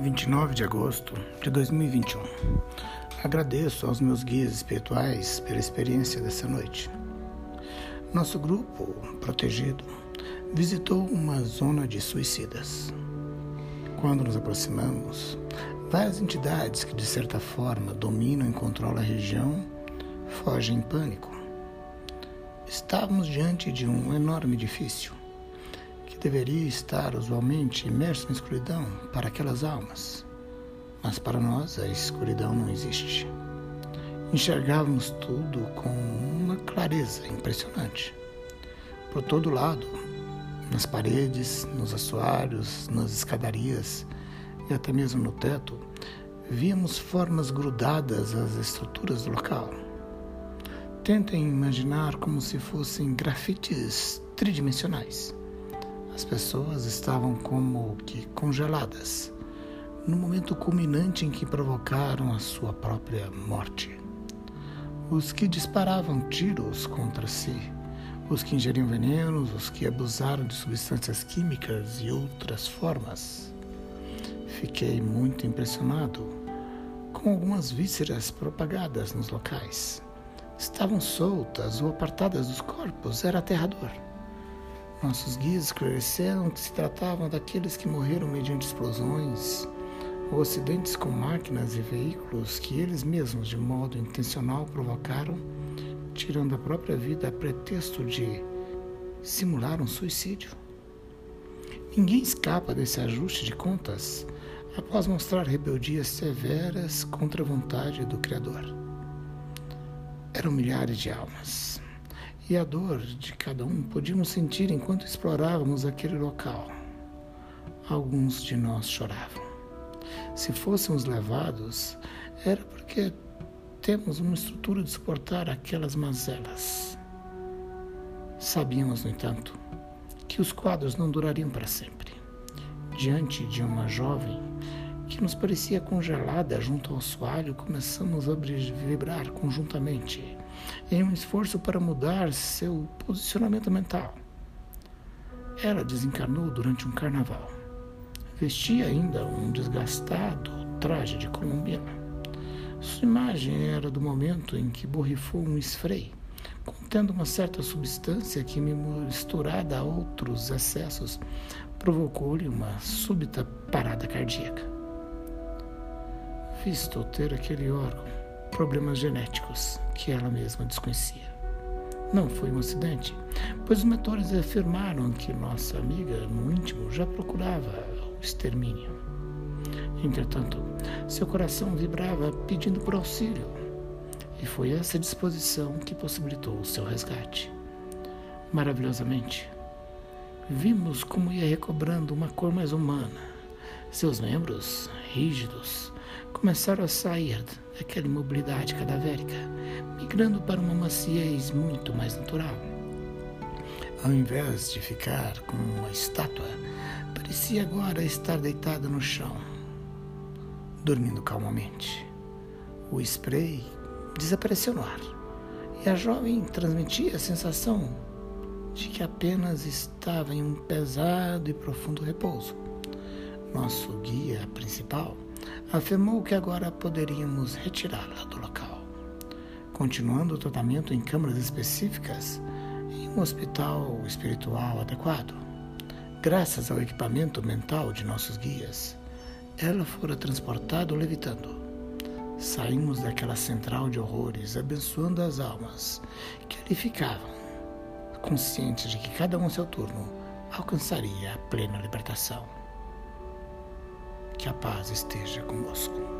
29 de agosto de 2021. Agradeço aos meus guias espirituais pela experiência dessa noite. Nosso grupo, protegido, visitou uma zona de suicidas. Quando nos aproximamos, várias entidades que, de certa forma, dominam e controlam a região fogem em pânico. Estávamos diante de um enorme edifício deveria estar usualmente imerso na escuridão para aquelas almas. Mas para nós a escuridão não existe. Enxergávamos tudo com uma clareza impressionante. Por todo lado, nas paredes, nos assoalhos, nas escadarias e até mesmo no teto, víamos formas grudadas às estruturas do local. Tentem imaginar como se fossem grafites tridimensionais. As pessoas estavam como que congeladas, no momento culminante em que provocaram a sua própria morte. Os que disparavam tiros contra si, os que ingeriam venenos, os que abusaram de substâncias químicas e outras formas. Fiquei muito impressionado com algumas vísceras propagadas nos locais. Estavam soltas ou apartadas dos corpos, era aterrador. Nossos guias esclareceram que se tratavam daqueles que morreram mediante explosões ou acidentes com máquinas e veículos que eles mesmos, de modo intencional, provocaram, tirando a própria vida a pretexto de simular um suicídio. Ninguém escapa desse ajuste de contas após mostrar rebeldias severas contra a vontade do Criador. Eram milhares de almas e a dor de cada um podíamos sentir enquanto explorávamos aquele local. Alguns de nós choravam. Se fôssemos levados, era porque temos uma estrutura de suportar aquelas mazelas. Sabíamos, no entanto, que os quadros não durariam para sempre. Diante de uma jovem que nos parecia congelada junto ao soalho, começamos a vibrar conjuntamente em um esforço para mudar seu posicionamento mental. Ela desencarnou durante um carnaval. Vestia ainda um desgastado traje de colombina. Sua imagem era do momento em que borrifou um spray, contendo uma certa substância que, misturada a outros excessos, provocou-lhe uma súbita parada cardíaca visto ter aquele órgão problemas genéticos que ela mesma desconhecia. Não foi um acidente, pois os mentores afirmaram que nossa amiga no íntimo já procurava o extermínio. Entretanto, seu coração vibrava pedindo por auxílio, e foi essa disposição que possibilitou o seu resgate. Maravilhosamente, vimos como ia recobrando uma cor mais humana. Seus membros, rígidos, começaram a sair daquela imobilidade cadavérica, migrando para uma maciez muito mais natural. Ao invés de ficar como uma estátua, parecia agora estar deitada no chão, dormindo calmamente. O spray desapareceu no ar e a jovem transmitia a sensação de que apenas estava em um pesado e profundo repouso. Nosso guia principal afirmou que agora poderíamos retirá-la do local, continuando o tratamento em câmaras específicas em um hospital espiritual adequado. Graças ao equipamento mental de nossos guias, ela fora transportada levitando. Saímos daquela central de horrores, abençoando as almas que ali ficavam, conscientes de que cada um a seu turno alcançaria a plena libertação. Que a paz esteja convosco.